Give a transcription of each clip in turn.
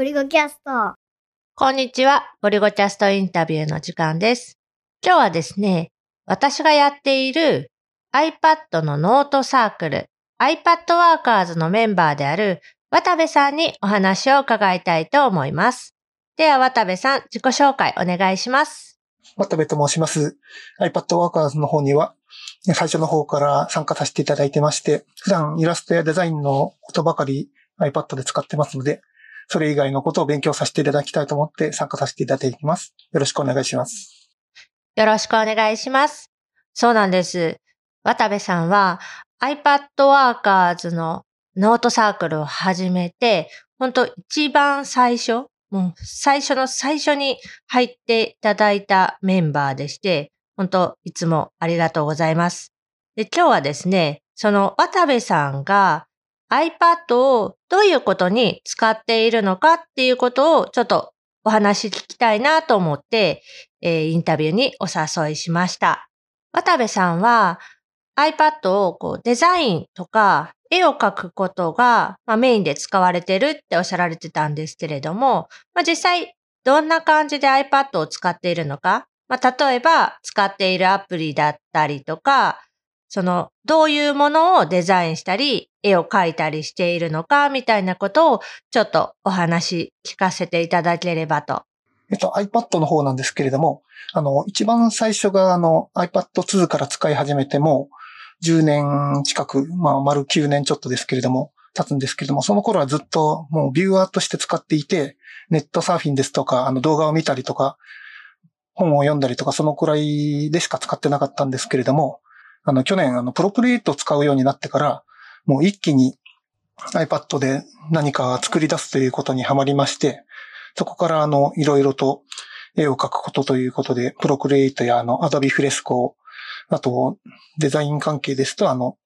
ゴリゴキャスト。こんにちは。ゴリゴキャストインタビューの時間です。今日はですね、私がやっている iPad のノートサークル、iPad Workers のメンバーである渡部さんにお話を伺いたいと思います。では渡部さん、自己紹介お願いします。渡部と申します。iPad Workers の方には、最初の方から参加させていただいてまして、普段イラストやデザインのことばかり iPad で使ってますので、それ以外のことを勉強させていただきたいと思って参加させていただいています。よろしくお願いします。よろしくお願いします。そうなんです。渡部さんは iPad Workers のノートサークルを始めて、本当一番最初、もう最初の最初に入っていただいたメンバーでして、本当いつもありがとうございます。で、今日はですね、その渡部さんが iPad をどういうことに使っているのかっていうことをちょっとお話聞きたいなと思って、えーインタビューにお誘いしました。渡部さんは iPad をこうデザインとか絵を描くことが、まあ、メインで使われてるっておっしゃられてたんですけれども、まあ、実際どんな感じで iPad を使っているのか、まあ、例えば使っているアプリだったりとか、そのどういうものをデザインしたり、絵を描いたりしているのかみたいなことをちょっとお話聞かせていただければと。えっと、iPad の方なんですけれども、あの、一番最初があの iPad2 から使い始めても、10年近く、まあ、丸9年ちょっとですけれども、経つんですけれども、その頃はずっともうビューアーとして使っていて、ネットサーフィンですとか、あの動画を見たりとか、本を読んだりとか、そのくらいでしか使ってなかったんですけれども、あの、去年、あの、プロクリエイトを使うようになってから、もう一気に iPad で何か作り出すということにはまりまして、そこからあの、いろいろと絵を描くことということで、プロクリエイトやあの、Adobe Fresco、あと、デザイン関係ですとあの、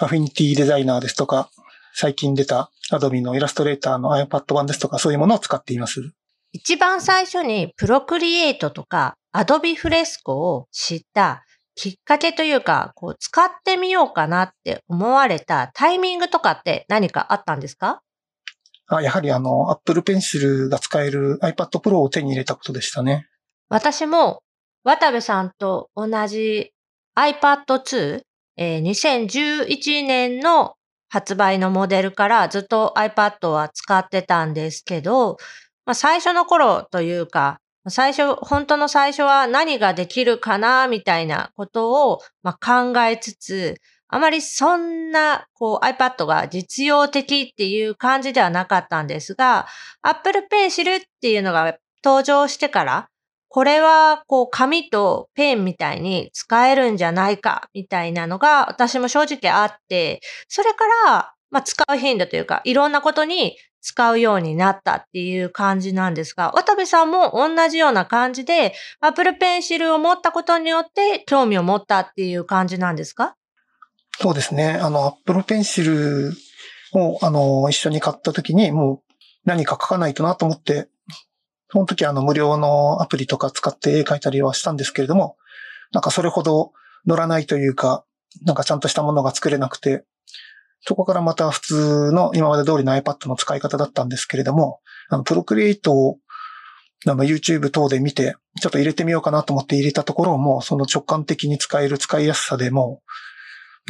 アフィニティデザイナーですとか、最近出た Adobe のイラストレーターの iPad 版ですとか、そういうものを使っています。一番最初にプロクリエイトとか Adobe Fresco を知ったきっかけというか、こう使ってみようかなって思われたタイミングとかって何かあったんですか？あやはりあの、Apple Pencil が使える iPad Pro を手に入れたことでしたね。私も渡部さんと同じ iPad 2、えー2011年の発売のモデルからずっと iPad は使ってたんですけど、まあ、最初の頃というか、最初、本当の最初は何ができるかな、みたいなことを、まあ、考えつつ、あまりそんな、こう iPad が実用的っていう感じではなかったんですが、Apple Pencil っていうのが登場してから、これは、こう、紙とペンみたいに使えるんじゃないか、みたいなのが、私も正直あって、それから、まあ、使う頻度というか、いろんなことに使うようになったっていう感じなんですが、渡部さんも同じような感じで、Apple Pencil を持ったことによって興味を持ったっていう感じなんですか？そうですね。あの、Apple Pencil を、あの、一緒に買った時に、もう何か書かないとなと思って、その時あの、無料のアプリとか使って絵描いたりはしたんですけれども、なんかそれほど乗らないというか、なんかちゃんとしたものが作れなくて、そこからまた普通の今まで通りの iPad の使い方だったんですけれども、あの、プロクリエイトをあの YouTube 等で見て、ちょっと入れてみようかなと思って入れたところ、もその直感的に使える使いやすさでも、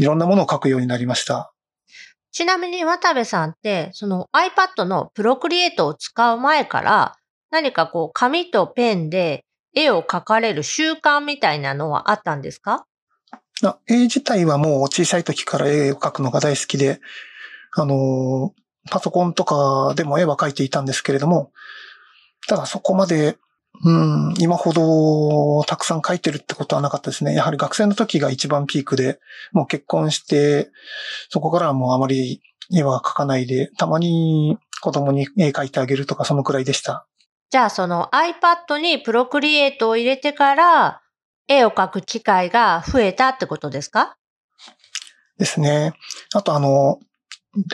いろんなものを書くようになりました。ちなみに渡部さんって、その iPad のプロクリエイトを使う前から、何かこう紙とペンで絵を描かれる習慣みたいなのはあったんですか？絵自体はもう小さい時から絵を描くのが大好きで、あのパソコンとかでも絵は描いていたんですけれども、ただそこまで、うん、今ほどたくさん描いてるってことはなかったですね。やはり学生の時が一番ピークで、もう結婚して、そこからはもうあまり絵は描かないで、たまに子供に絵描いてあげるとかそのくらいでした。じゃあその iPad にプロクリエイトを入れてから、絵を描く機会が増えたってことですか？ですね。あとあの、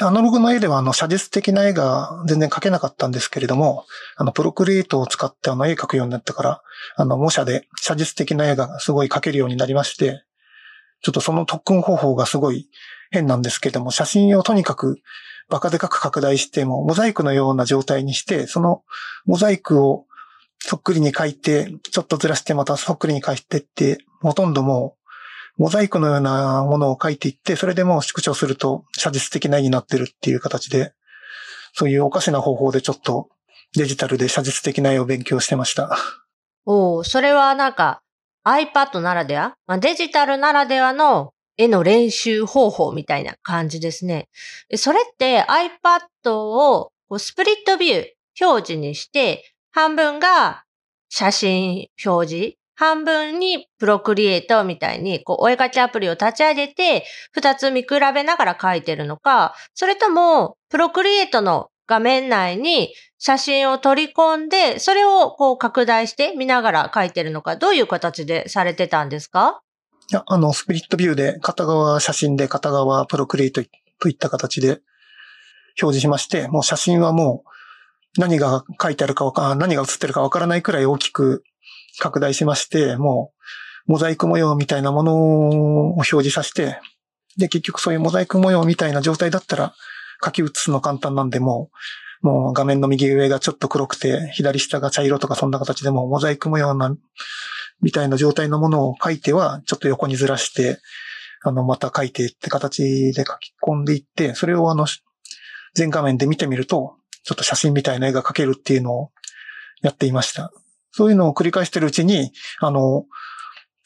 アナログの絵ではあの写実的な絵が全然描けなかったんですけれども、あのプロクリエイトを使ってあの絵描くようになったから、あの模写で写実的な絵がすごい描けるようになりまして、ちょっとその特訓方法がすごい変なんですけれども、写真をとにかくバカでかく拡大しても、モザイクのような状態にして、そのモザイクをそっくりに書いて、ちょっとずらしてまたそっくりに書いてって、ほとんどもう、モザイクのようなものを書いていって、それでもう縮小すると写実的な絵になってるっていう形で、そういうおかしな方法でちょっとデジタルで写実的な絵を勉強してました。おお、それはなんか iPad ならでは、まあ、デジタルならではの絵の練習方法みたいな感じですね。それって iPad をスプリットビュー表示にして、半分が写真表示、半分にプロクリエイトみたいに、こう、お絵かきアプリを立ち上げて、二つ見比べながら描いてるのか、それとも、プロクリエイトの画面内に写真を取り込んで、それをこう拡大して見ながら描いてるのか、どういう形でされてたんですか？いや、あの、スプリットビューで、片側写真で片側プロクリエイトといった形で表示しまして、もう写真はもう何が書いてあるかわか、何が写ってるかわからないくらい大きく拡大しまして、もうモザイク模様みたいなものを表示させて、で、結局そういうモザイク模様みたいな状態だったら、書き写すの簡単なんで、もう、もう画面の右上がちょっと黒くて、左下が茶色とかそんな形でもモザイク模様な、みたいな状態のものを書いては、ちょっと横にずらして、あの、また書いてって形で書き込んでいって、それをあの、全画面で見てみると、ちょっと写真みたいな絵が描けるっていうのをやっていました。そういうのを繰り返してるうちに、あの、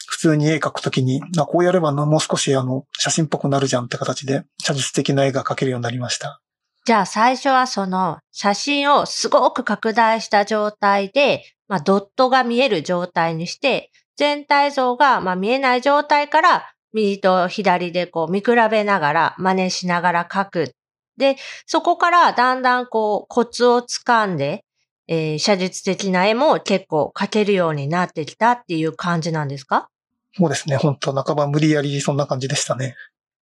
普通に絵描くときに、こうやればもう少しあの、写真っぽくなるじゃんって形で、写実的な絵が描けるようになりました。じゃあ最初はその写真をすごく拡大した状態で、まあ、ドットが見える状態にして、全体像がまあ見えない状態から右と左でこう見比べながら真似しながら描く。で、そこからだんだんこうコツをつかんで、えー、写実的な絵も結構描けるようになってきたっていう感じなんですか？そうですね。本当半ば無理やりそんな感じでしたね。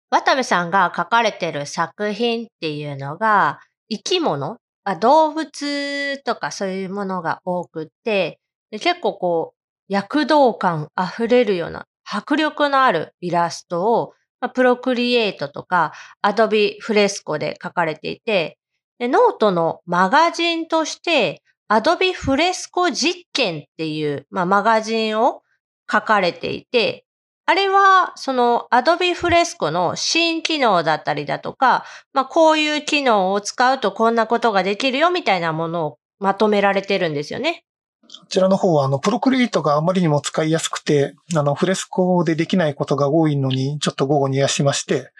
渡部さんが書かれてる作品っていうのが、生き物？動物とかそういうものが多くって、結構こう、躍動感溢れるような迫力のあるイラストを、まあ、 Procreate とか Adobe Fresco で書かれていて、でノートのマガジンとして、 Adobe Fresco 実験っていう、まあ、マガジンを書かれていて、あれは、その Adobe Fresco の新機能だったりだとか、まあこういう機能を使うとこんなことができるよみたいなものをまとめられてるんですよね。こちらの方は、あの、 Procreate があまりにも使いやすくて、あの、 Fresco でできないことが多いのに、ちょっと業を煮やしまして、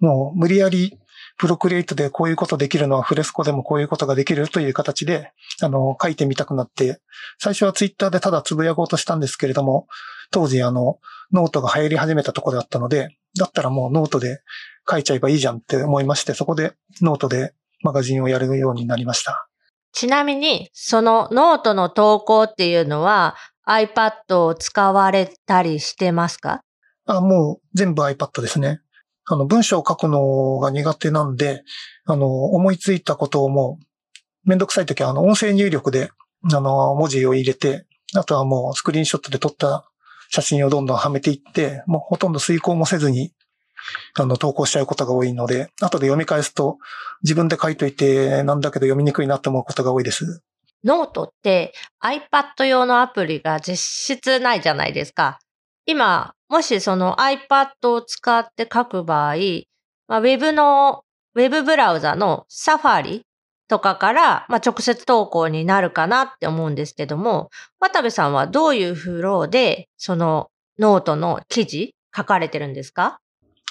もう無理やり Procreate でこういうことできるのは Fresco でもこういうことができるという形で、あの、書いてみたくなって、最初はツイッターでただつぶやこうとしたんですけれども、当時あの、ノートが流行り始めたところだったので、だったらもうノートで書いちゃえばいいじゃんって思いまして、そこでノートでマガジンをやるようになりました。ちなみに、そのノートの投稿っていうのは iPad を使われたりしてますか？あ、もう全部 iPad ですね。あの、文章を書くのが苦手なんで、あの、思いついたことをもう、めんどくさいときは、あの、音声入力で、あの、文字を入れて、あとはもうスクリーンショットで撮った写真をどんどんはめていって、もうほとんど遂行もせずに、あの、投稿しちゃうことが多いので、後で読み返すと、自分で書いといてなんだけど読みにくいなって思うことが多いです。ノートって iPad 用のアプリが実質ないじゃないですか。今、もしその iPad を使って書く場合、まあ、ウェブの、ウェブブラウザの Safari とかから、まあ、直接投稿になるかなって思うんですけども、渡部さんはどういうフローで、そのノートの記事書かれてるんですか？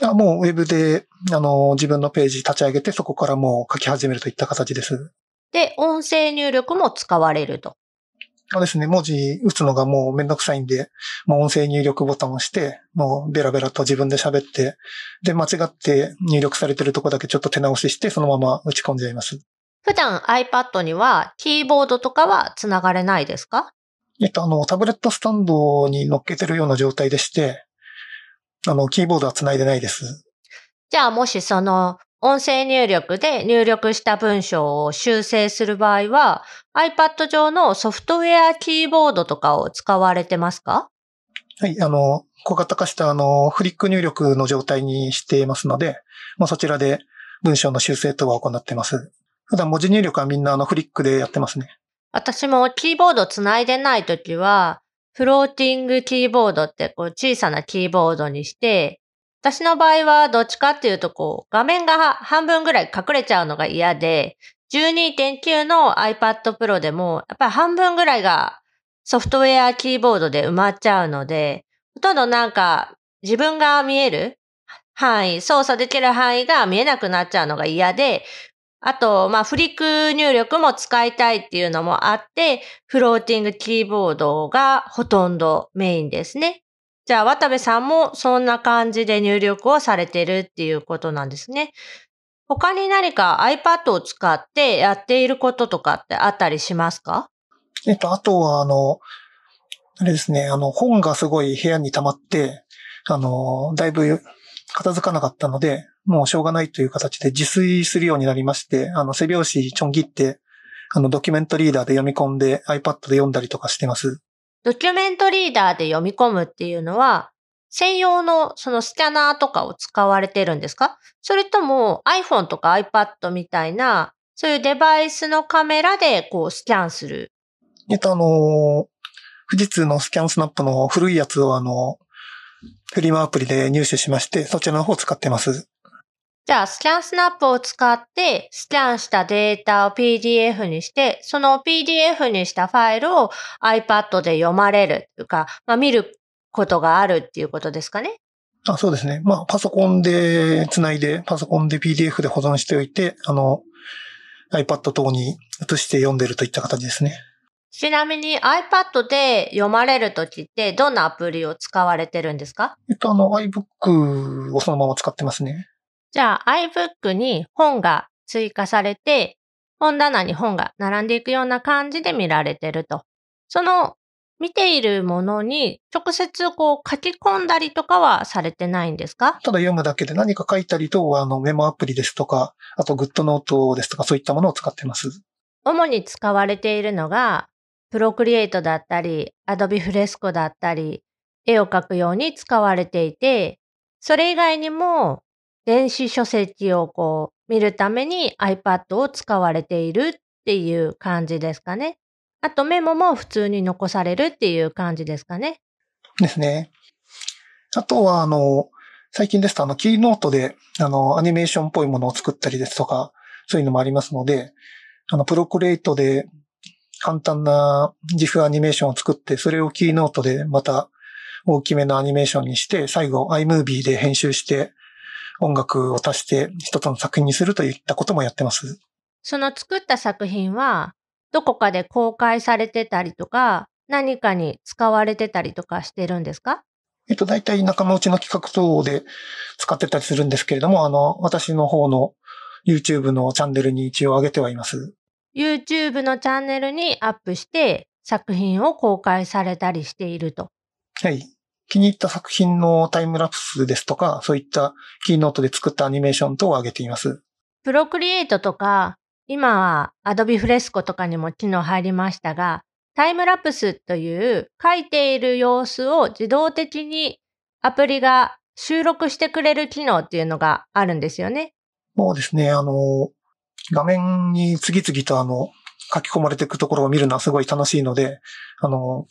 あもうウェブで、あの、自分のページ立ち上げて、そこからもう書き始めるといった形です。で、音声入力も使われると。そうですね、文字打つのがもうめんどくさいんで、もう音声入力ボタンを押して、もうベラベラと自分で喋って、で、間違って入力されてるとこだけちょっと手直しして、そのまま打ち込んじゃいます。普段 iPad にはキーボードとかは繋がれないですか？えっと、あの、タブレットスタンドに乗っけてるような状態でして、あの、キーボードは繋いでないです。じゃあもしその音声入力で入力した文章を修正する場合は、iPad 上のソフトウェアキーボードとかを使われてますか？はい、あの、小型化したあの、フリック入力の状態にしていますので、まあ、そちらで文章の修正等は行ってます。普段文字入力はみんなあのフリックでやってますね。私もキーボードつないでないときは、フローティングキーボードってこう小さなキーボードにして、私の場合はどっちかっていうとこう画面が半分ぐらい隠れちゃうのが嫌で、12.9の iPad Pro でもやっぱり半分ぐらいがソフトウェアキーボードで埋まっちゃうので、ほとんどなんか自分が見える範囲、操作できる範囲が見えなくなっちゃうのが嫌で、あと、まあ、フリック入力も使いたいっていうのもあって、フローティングキーボードがほとんどメインですね。じゃあ、渡部さんもそんな感じで入力をされてるっていうことなんですね。他に何か iPad を使ってやっていることとかってあったりしますか？えっと、あとは、あの、あれですね、あの、本がすごい部屋に溜まって、あの、だいぶ片付かなかったので、もうしょうがないという形で自炊するようになりまして、あの、背拍子ちょん切って、あの、ドキュメントリーダーで読み込んで iPad で読んだりとかしてます。ドキュメントリーダーで読み込むっていうのは、専用のそのスキャナーとかを使われてるんですか？それとも iPhone とか iPad みたいな、そういうデバイスのカメラでこうスキャンする？えっと、あの、富士通のスキャンスナップの古いやつをあの、フリマアプリで入手しまして、そちらの方を使ってます。じゃあ、スキャンスナップを使って、スキャンしたデータを PDF にして、その PDF にしたファイルを iPad で読まれるというか、まあ、見ることがあるっていうことですかね？あそうですね。まあ、パソコンで繋いで、パソコンで PDF で保存しておいて、あの、iPad 等に移して読んでるといった形ですね。ちなみに iPad で読まれるときってどんなアプリを使われてるんですか？えっと、あの iBook をそのまま使ってますね。じゃあ iBook に本が追加されて、本棚に本が並んでいくような感じで見られてると。その見ているものに直接こう書き込んだりとかはされてないんですか？ただ読むだけで何か書いたりと、あのメモアプリですとか、あとグッドノートですとかそういったものを使ってます。主に使われているのがプロクリエイトだったり、アドビフレスコだったり、絵を描くように使われていて、それ以外にも電子書籍をこう見るために iPad を使われているっていう感じですかね。あとメモも普通に残されるっていう感じですかね。ですね。あとは、あの、最近ですと、あの、キーノートで、あの、アニメーションっぽいものを作ったりですとか、そういうのもありますので、あの、プロクリエイトで簡単な GIF アニメーションを作って、それをキーノートでまた大きめのアニメーションにして、最後 iMovie で編集して音楽を足して一つの作品にするといったこともやってます。その作った作品は、どこかで公開されてたりとか、何かに使われてたりとかしてるんですか？えっと、大体仲間内の企画等で使ってたりするんですけれども、あの、私の方の YouTube のチャンネルに一応上げてはいます。YouTube のチャンネルにアップして作品を公開されたりしていると。はい。気に入った作品のタイムラプスですとか、そういったキーノートで作ったアニメーション等を上げています。プロクリエイトとか、今は Adobe Fresco とかにも機能入りましたが、タイムラプスという書いている様子を自動的にアプリが収録してくれる機能っていうのがあるんですよね。そうですね。あの、画面に次々とあの、書き込まれていくところを見るのはすごい楽しいので、あの、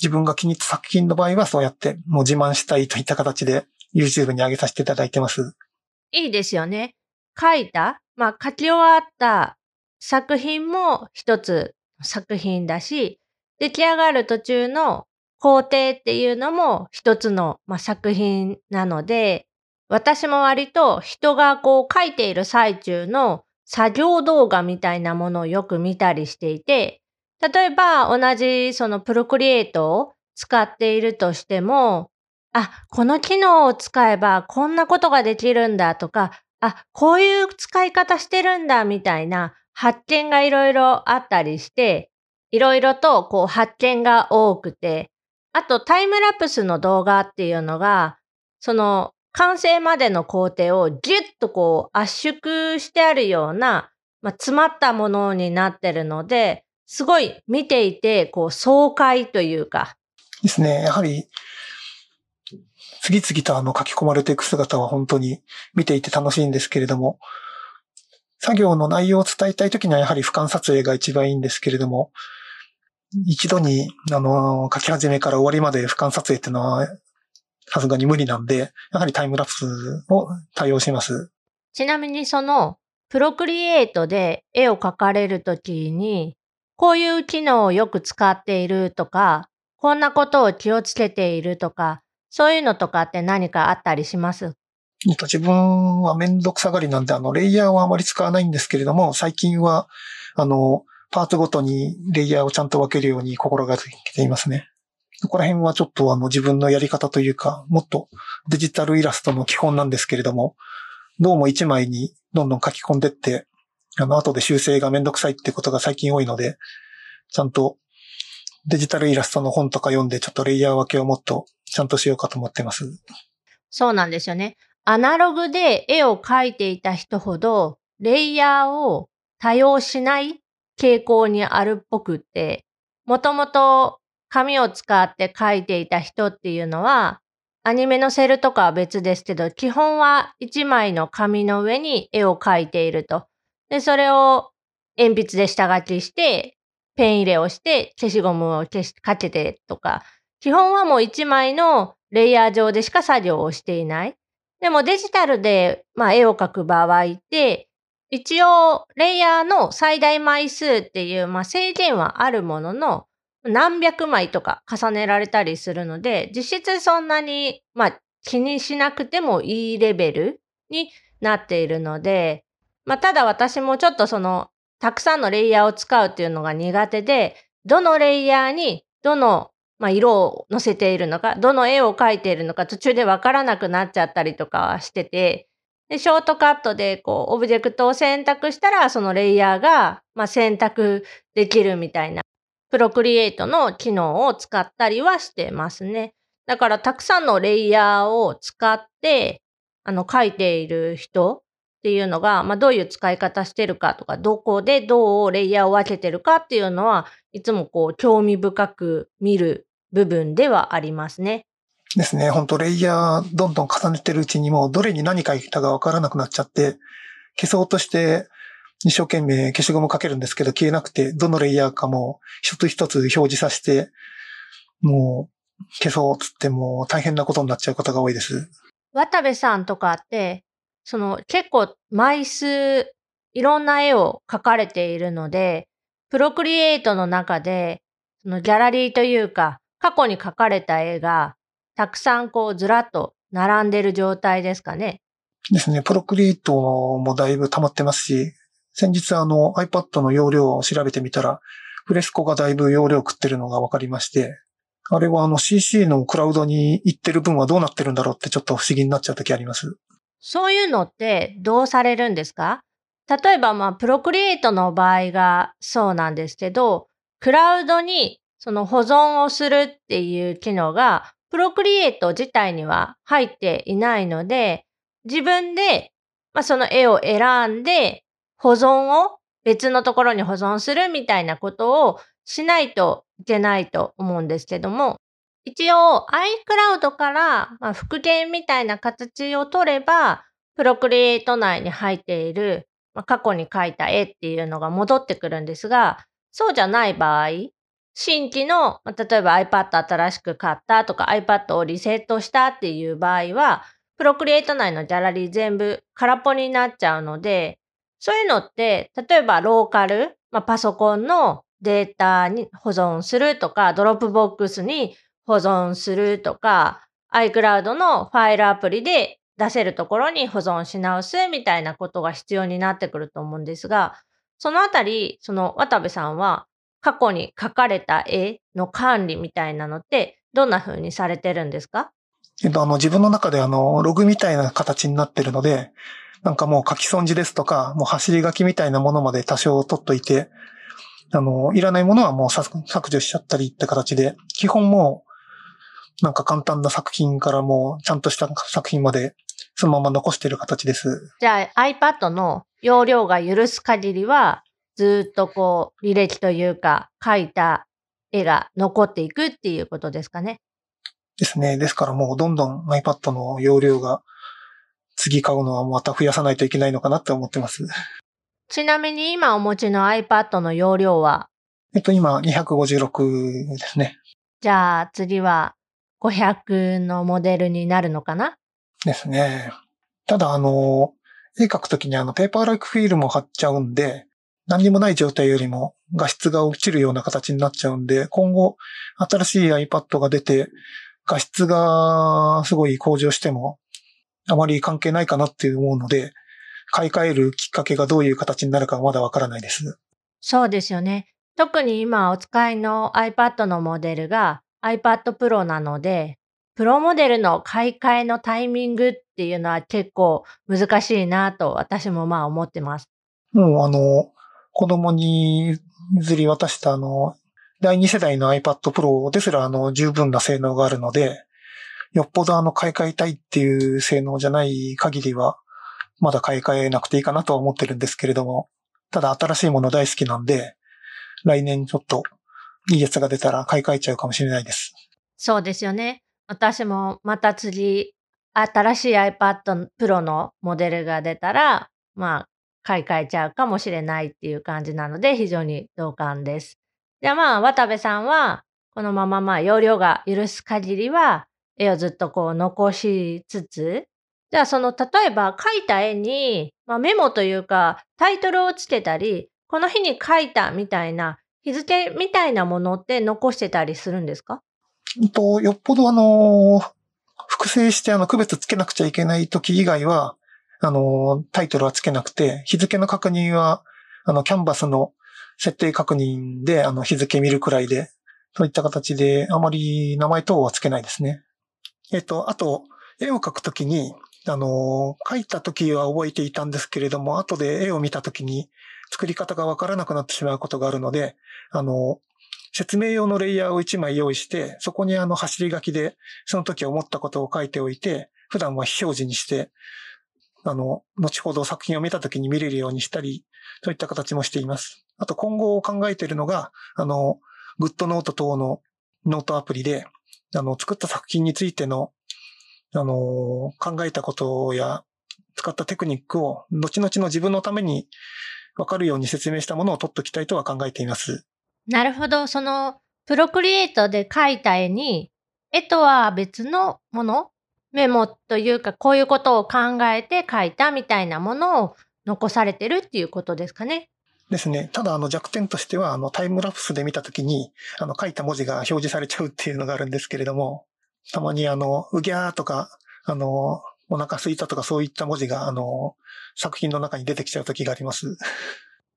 自分が気に入った作品の場合はそうやってもう自慢したいといった形で YouTube に上げさせていただいてます。いいですよね。書いた、まあ書き終わった作品も一つ作品だし、出来上がる途中の工程っていうのも一つの、まあ、作品なので、私も割と人がこう書いている最中の作業動画みたいなものをよく見たりしていて、例えば同じそのプロクリエイトを使っているとしても、あ、この機能を使えばこんなことができるんだとか、あ、こういう使い方してるんだみたいな発見がいろいろあったりして、いろいろとこう発見が多くて、あとタイムラプスの動画っていうのが、その完成までの工程をギュッとこう圧縮してあるような、まあ、詰まったものになってるので、すごい見ていて、こう爽快というか。ですね。やはり、次々とあの書き込まれていく姿は本当に見ていて楽しいんですけれども、作業の内容を伝えたいときにはやはり俯瞰撮影が一番いいんですけれども、一度に、あの、書き始めから終わりまで俯瞰撮影っていうのは、さすがに無理なんで、やはりタイムラプスを対応します。ちなみにその、プロクリエイトで絵を描かれるときに、こういう機能をよく使っているとか、こんなことを気をつけているとか、そういうのとかって何かあったりします？えっと自分はめんどくさがりなんで、あの、レイヤーはあまり使わないんですけれども、最近は、あの、パーツごとにレイヤーをちゃんと分けるように心がけていますね。ここら辺はちょっとあの自分のやり方というか、もっとデジタルイラストの基本なんですけれども、どうも一枚にどんどん書き込んでって、あの、後で修正がめんどくさいってことが最近多いので、ちゃんとデジタルイラストの本とか読んで、ちょっとレイヤー分けをもっとちゃんとしようかと思ってます。そうなんですよね。アナログで絵を描いていた人ほど、レイヤーを多用しない傾向にあるっぽくって、もともと紙を使って描いていた人っていうのは、アニメのセルとかは別ですけど、基本は一枚の紙の上に絵を描いていると。で、それを鉛筆で下書きして、ペン入れをして、消しゴムを消しかけてとか、基本はもう一枚のレイヤー上でしか作業をしていない。でもデジタルで、まあ、絵を描く場合って、一応レイヤーの最大枚数っていう、まあ、制限はあるものの、何百枚とか重ねられたりするので、実質そんなに、まあ、気にしなくてもいいレベルになっているので、まあ、ただ私もちょっとその、たくさんのレイヤーを使うっていうのが苦手で、どのレイヤーにどの、まあ、色を乗せているのか、どの絵を描いているのか途中でわからなくなっちゃったりとかはしてて、で、ショートカットでこう、オブジェクトを選択したら、そのレイヤーが、まあ、選択できるみたいな、プロクリエイトの機能を使ったりはしてますね。だから、たくさんのレイヤーを使って、あの、描いている人っていうのが、まあ、どういう使い方してるかとか、どこでどうレイヤーを分けてるかっていうのは、いつもこう、興味深く見る部分ではありますね。ですね。本当レイヤーどんどん重ねてるうちにもうどれに何書いたかわからなくなっちゃって、消そうとして一生懸命消しゴムかけるんですけど消えなくて、どのレイヤーかも一つ一つ表示させて、もう消そうっつってもう大変なことになっちゃうことが多いです。渡部さんとかって、その結構枚数、いろんな絵を描かれているので、プロクリエイトの中で、そのギャラリーというか、過去に描かれた絵が、たくさんこうずらっと並んでる状態ですかね。ですね。プロクリエイトもだいぶ溜まってますし、先日あの iPad の容量を調べてみたら、フレスコがだいぶ容量食ってるのが分かりまして、あれはあの CC のクラウドに行ってる分はどうなってるんだろうってちょっと不思議になっちゃう時あります。そういうのってどうされるんですか？例えばまあプロクリエイトの場合がそうなんですけど、クラウドにその保存をするっていう機能がプロクリエイト自体には入っていないので、自分で、まあ、その絵を選んで保存を別のところに保存するみたいなことをしないといけないと思うんですけども、一応 iCloud から、まあ、復元みたいな形を取れば、プロクリエイト内に入っている、まあ、過去に描いた絵っていうのが戻ってくるんですが、そうじゃない場合、新規の、まあ、例えば iPad 新しく買ったとか iPad をリセットしたっていう場合は、Procreate 内のギャラリー全部空っぽになっちゃうので、そういうのって、例えばローカル、まあ、パソコンのデータに保存するとか、 Dropbox に保存するとか、iCloud のファイルアプリで出せるところに保存し直すみたいなことが必要になってくると思うんですが、そのあたり、その渡部さんは過去に描かれた絵の管理みたいなのってどんな風にされてるんですか？えっと、あの、自分の中であの、ログみたいな形になってるので、なんかもう書き損じですとか、もう走り書きみたいなものまで多少取っといて、あの、いらないものはもう削除しちゃったりって形で、基本もう、なんか簡単な作品からもうちゃんとした作品まで、そのまま残している形です。じゃあ iPad の容量が許す限りは、ずっとこう、履歴というか、描いた絵が残っていくっていうことですかね。ですね。ですからもうどんどん iPad の容量が次買うのはまた増やさないといけないのかなって思ってます。ちなみに今お持ちの iPad の容量は？えっと、今、256ですね。じゃあ次は500のモデルになるのかな？ですね。ただ、あの、絵描くときにあの、ペーパーライクフィルムを貼っちゃうんで、何にもない状態よりも画質が落ちるような形になっちゃうんで、今後、新しい iPad が出て、画質がすごい向上しても、あまり関係ないかなって思うので、買い替えるきっかけがどういう形になるかはまだわからないです。そうですよね。特に今お使いの iPad のモデルが iPad Pro なので、プロモデルの買い替えのタイミングっていうのは結構難しいなと私もまあ思ってます。もうあの、子供に譲り渡したあの、第2世代の iPad Pro ですらあの、十分な性能があるので、よっぽどあの、買い替えたいっていう性能じゃない限りは、まだ買い替えなくていいかなとは思ってるんですけれども、ただ新しいもの大好きなんで、来年ちょっといいやつが出たら買い替えちゃうかもしれないです。そうですよね。私もまた次、新しい iPad Pro のモデルが出たら、まあ、買い替えちゃうかもしれないっていう感じなので、非常に同感です。じゃあまあ、渡部さんは、このまままあ、容量が許す限りは、絵をずっとこう残しつつ、じゃあその、例えば描いた絵に、まあ、メモというか、タイトルをつけたり、この日に描いたみたいな、日付みたいなものって残してたりするんですか？と、よっぽどあの、複製してあの、区別つけなくちゃいけない時以外は、あの、タイトルはつけなくて、日付の確認は、あの、キャンバスの設定確認で、あの、日付見るくらいで、そういった形で、あまり名前等はつけないですね。えっと、あと、絵を描くときに、あの、描いたときは覚えていたんですけれども、後で絵を見たときに作り方がわからなくなってしまうことがあるので、あの、説明用のレイヤーを1枚用意して、そこにあの走り書きで、その時思ったことを書いておいて、普段は非表示にして、あの、後ほど作品を見た時に見れるようにしたり、そういった形もしています。あと今後考えているのが、あの、グッドノート等のノートアプリで、あの、作った作品についての、あの、考えたことや、使ったテクニックを、後々の自分のためにわかるように説明したものを取っておきたいとは考えています。なるほど。その、プロクリエイトで描いた絵に、絵とは別のものメモというか、こういうことを考えて書いたみたいなものを残されてるっていうことですかね。ですね。ただ、あの弱点としては、あのタイムラプスで見たときに、あの書いた文字が表示されちゃうっていうのがあるんですけれども、たまにあの、うぎゃーとか、あの、お腹すいたとかそういった文字が、あの、作品の中に出てきちゃう時があります。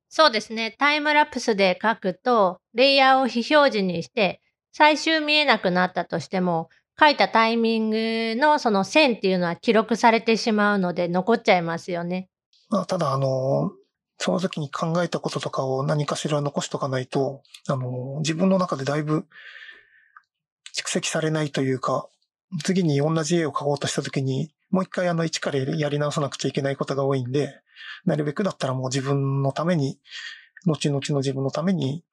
そうですね。タイムラプスで書くと、レイヤーを非表示にして、最終見えなくなったとしても、書いたタイミングのその線っていうのは記録されてしまうので残っちゃいますよね。まあ、ただ、あの、その時に考えたこととかを何かしら残しとかないと、あの、自分の中でだいぶ蓄積されないというか、次に同じ絵を描こうとした時に、もう一回あの一からやり直さなくちゃいけないことが多いんで、なるべくだったらもう自分のために、後々の自分のために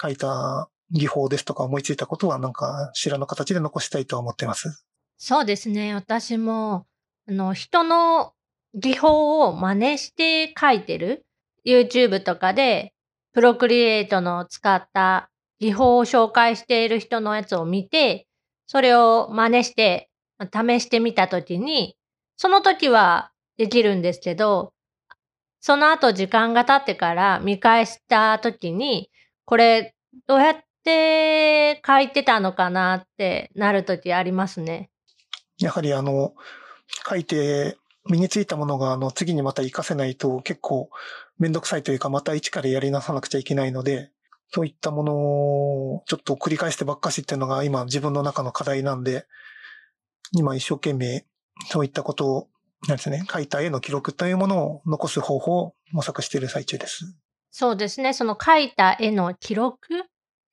書いた技法ですとか思いついたことはなんか知らの形で残したいと思ってます。そうですね。私も、あの、人の技法を真似して書いてる YouTube とかで、プロクリエイトの使った技法を紹介している人のやつを見て、それを真似して試してみたときに、その時はできるんですけど、その後時間が経ってから見返した時に、これどうやって書いてたのかなってなる時ありますね。やはりあの、書いて身についたものがあの次にまた活かせないと結構めんどくさいというかまた一からやりなさなくちゃいけないので、そういったものをちょっと繰り返してばっかしっていうのが今自分の中の課題なんで、今一生懸命そういったことを、なんですね、書いた絵の記録というものを残す方法を模索している最中です。そうですね。その書いた絵の記録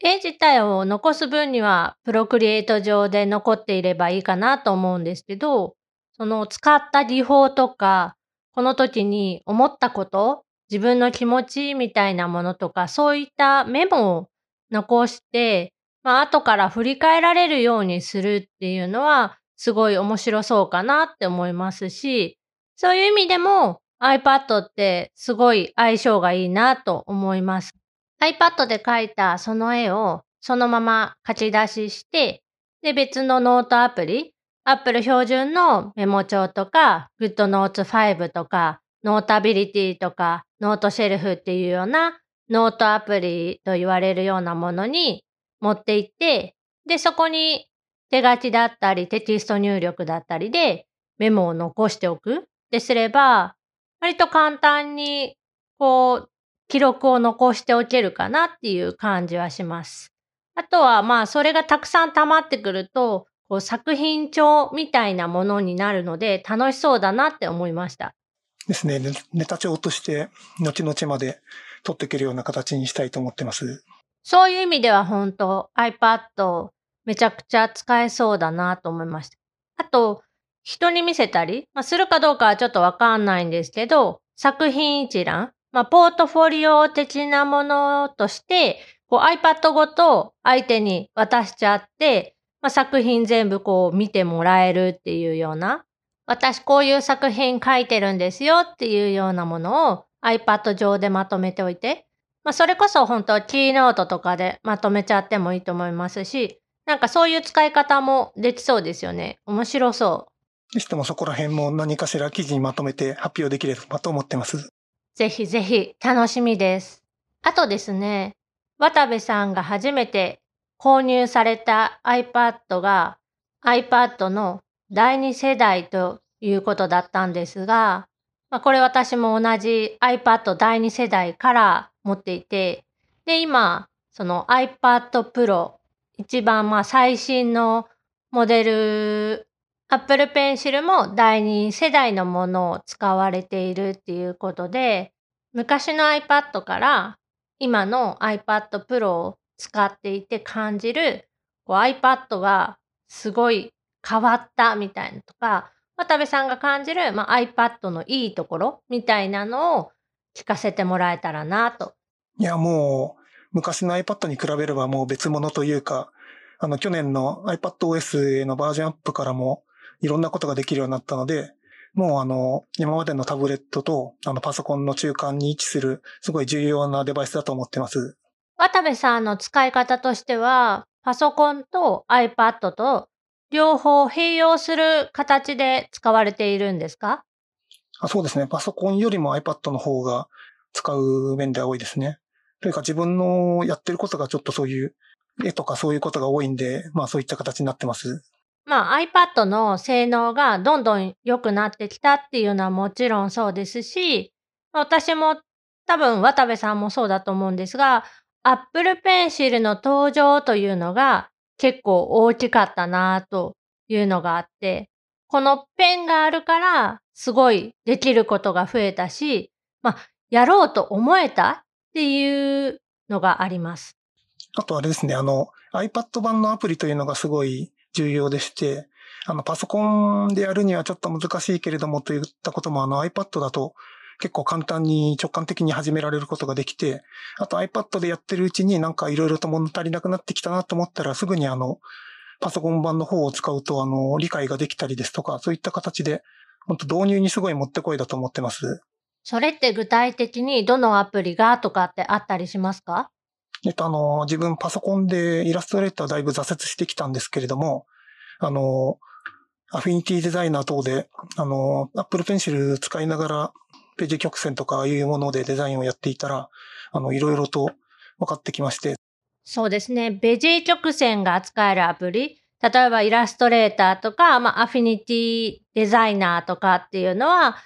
絵自体を残す分には、プロクリエイト上で残っていればいいかなと思うんですけど、その使った技法とか、この時に思ったこと、自分の気持ちみたいなものとか、そういったメモを残して、まあ、後から振り返られるようにするっていうのは、すごい面白そうかなって思いますし、そういう意味でも、iPad ってすごい相性がいいなと思います。iPad で描いたその絵をそのまま書き出しして、で別のノートアプリ、Apple 標準のメモ帳とか GoodNotes 5とかノータビリティとかノートシェルフっていうようなノートアプリと言われるようなものに持っていって、で、そこに手書きだったりテキスト入力だったりでメモを残しておくですれば、割と簡単にこう記録を残しておけるかなっていう感じはします。あとはまあそれがたくさん溜まってくるとこう作品帳みたいなものになるので楽しそうだなって思いました。ですね。ネタ帳として後々まで取っていけるような形にしたいと思ってます。そういう意味では本当 iPad めちゃくちゃ使えそうだなと思いました。あと、人に見せたり、まあ、するかどうかはちょっとわかんないんですけど、作品一覧、まあ、ポートフォリオ的なものとして、こう iPad ごと相手に渡しちゃって、まあ、作品全部こう見てもらえるっていうような、私こういう作品書いてるんですよっていうようなものを iPad 上でまとめておいて、まあ、それこそ本当キーノートとかでまとめちゃってもいいと思いますし、なんかそういう使い方もできそうですよね。面白そう。ぜひともそこら辺も何かしら記事にまとめて発表できればと思ってます。ぜひぜひ楽しみです。あとですね、渡部さんが初めて購入された iPad が iPad の第2世代ということだったんですが、まあ、これ私も同じ iPad 第2世代から持っていて、で、今、その iPad Pro 一番まあ最新のモデル、Apple Pencil も第2世代のものを使われているっていうことで、昔の iPad から今の iPad Pro を使っていて感じるこう iPad がすごい変わったみたいなとか、渡部さんが感じる、まあ、iPad のいいところみたいなのを聞かせてもらえたらなと。いや、もう、昔の iPad に比べればもう別物というか、あの、去年の iPadOS へのバージョンアップからもいろんなことができるようになったので、もうあの、今までのタブレットとあのパソコンの中間に位置するすごい重要なデバイスだと思ってます。渡部さんの使い方としては、パソコンと iPad と両方併用する形で使われているんですか？あそうですね。パソコンよりも iPad の方が使う面では多いですね。というか自分のやってることがちょっとそういう絵とかそういうことが多いんで、まあそういった形になってます。まあ iPad の性能がどんどん良くなってきたっていうのはもちろんそうですし、私も多分渡部さんもそうだと思うんですが、Apple Pencil の登場というのが結構大きかったなというのがあって、このペンがあるからすごいできることが増えたし、まあやろうと思えたっていうのがあります。あとあれですね、あの iPad 版のアプリというのがすごい重要でして、あのパソコンでやるにはちょっと難しいけれどもといったこともあの iPad だと結構簡単に直感的に始められることができて、あと iPad でやってるうちになんかいろいろと物足りなくなってきたなと思ったらすぐにあのパソコン版の方を使うとあの理解ができたりですとか、そういった形で本当導入にすごいもってこいだと思ってます。それって具体的にどのアプリがとかってあったりしますか？えっと、あの、自分パソコンでイラストレーターだいぶ挫折してきたんですけれども、あの、アフィニティデザイナー等で、あの、Apple Pencil 使いながら、ページ曲線とかいうものでデザインをやっていたら、あの、いろいろと分かってきまして。そうですね。ベジー曲線が扱えるアプリ。例えばイラストレーターとか、まあ、アフィニティデザイナーとかっていうのは、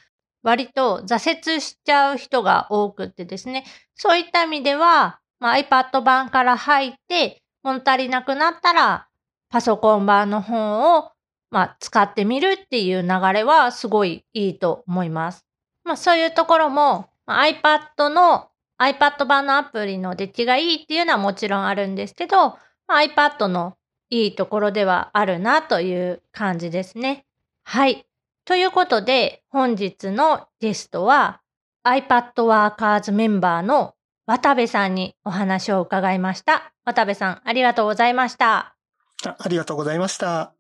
割と挫折しちゃう人が多くってですね、そういった意味では、まあ、iPad 版から入って、物足りなくなったら、パソコン版の本を、まあ、使ってみるっていう流れはすごいいいと思います。まあ、そういうところも、まあ、iPad の iPad 版のアプリの出来がいいっていうのはもちろんあるんですけど、まあ、iPad のいいところではあるなという感じですね。はい。ということで、本日のゲストは iPad Workers メンバーの渡部さんにお話を伺いました。渡部さん、ありがとうございました。あありがとうございました。